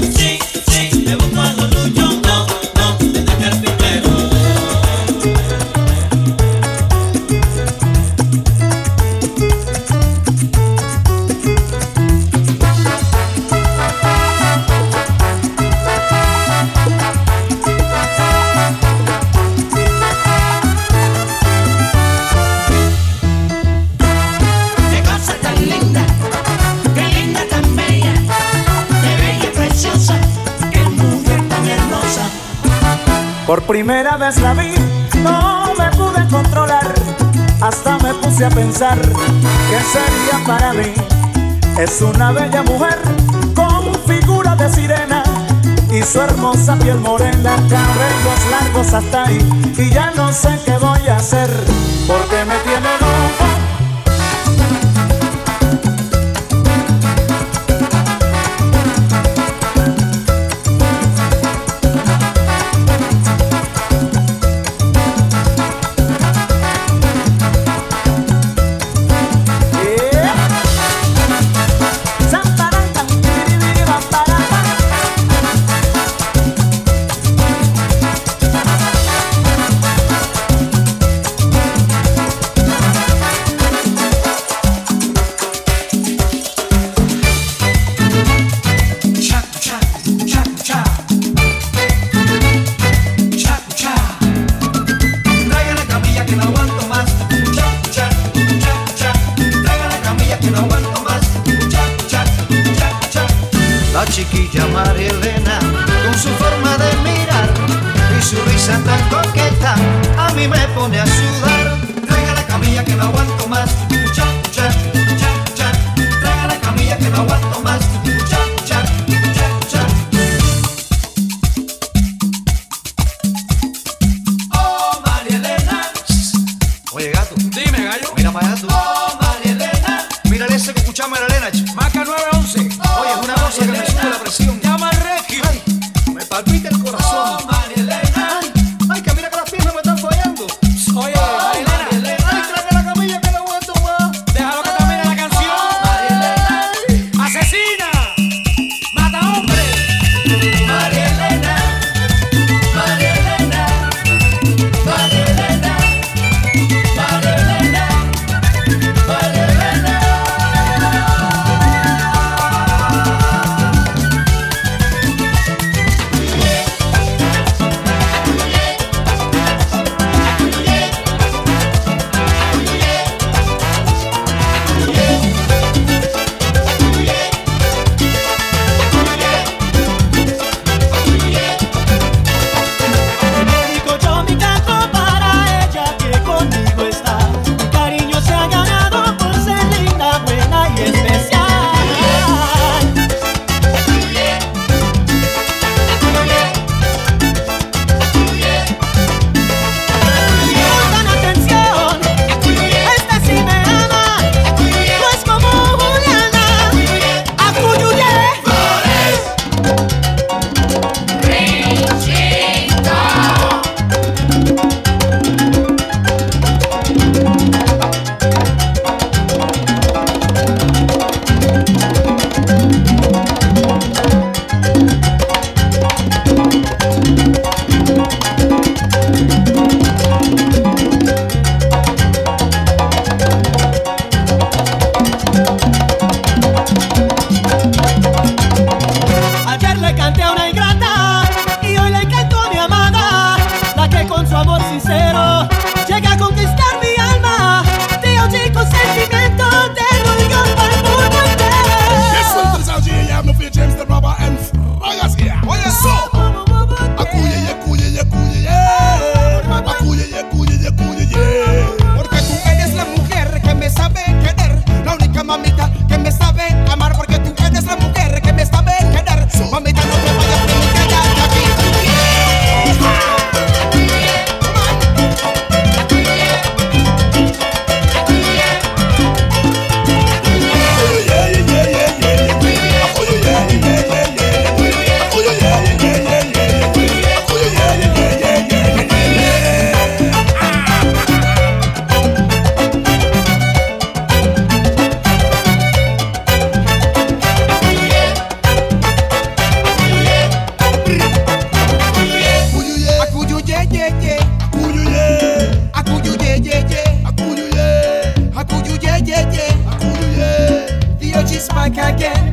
Don't primera vez la vi, no me pude controlar. Hasta me puse a pensar que sería para mí. Es una bella mujer con figura de sirena y su hermosa piel morena, cabellos largos hasta ahí. Y ya no sé qué voy a hacer porque me tiene loco a mí me pone a 说。yeah, yeah. The urge is back again.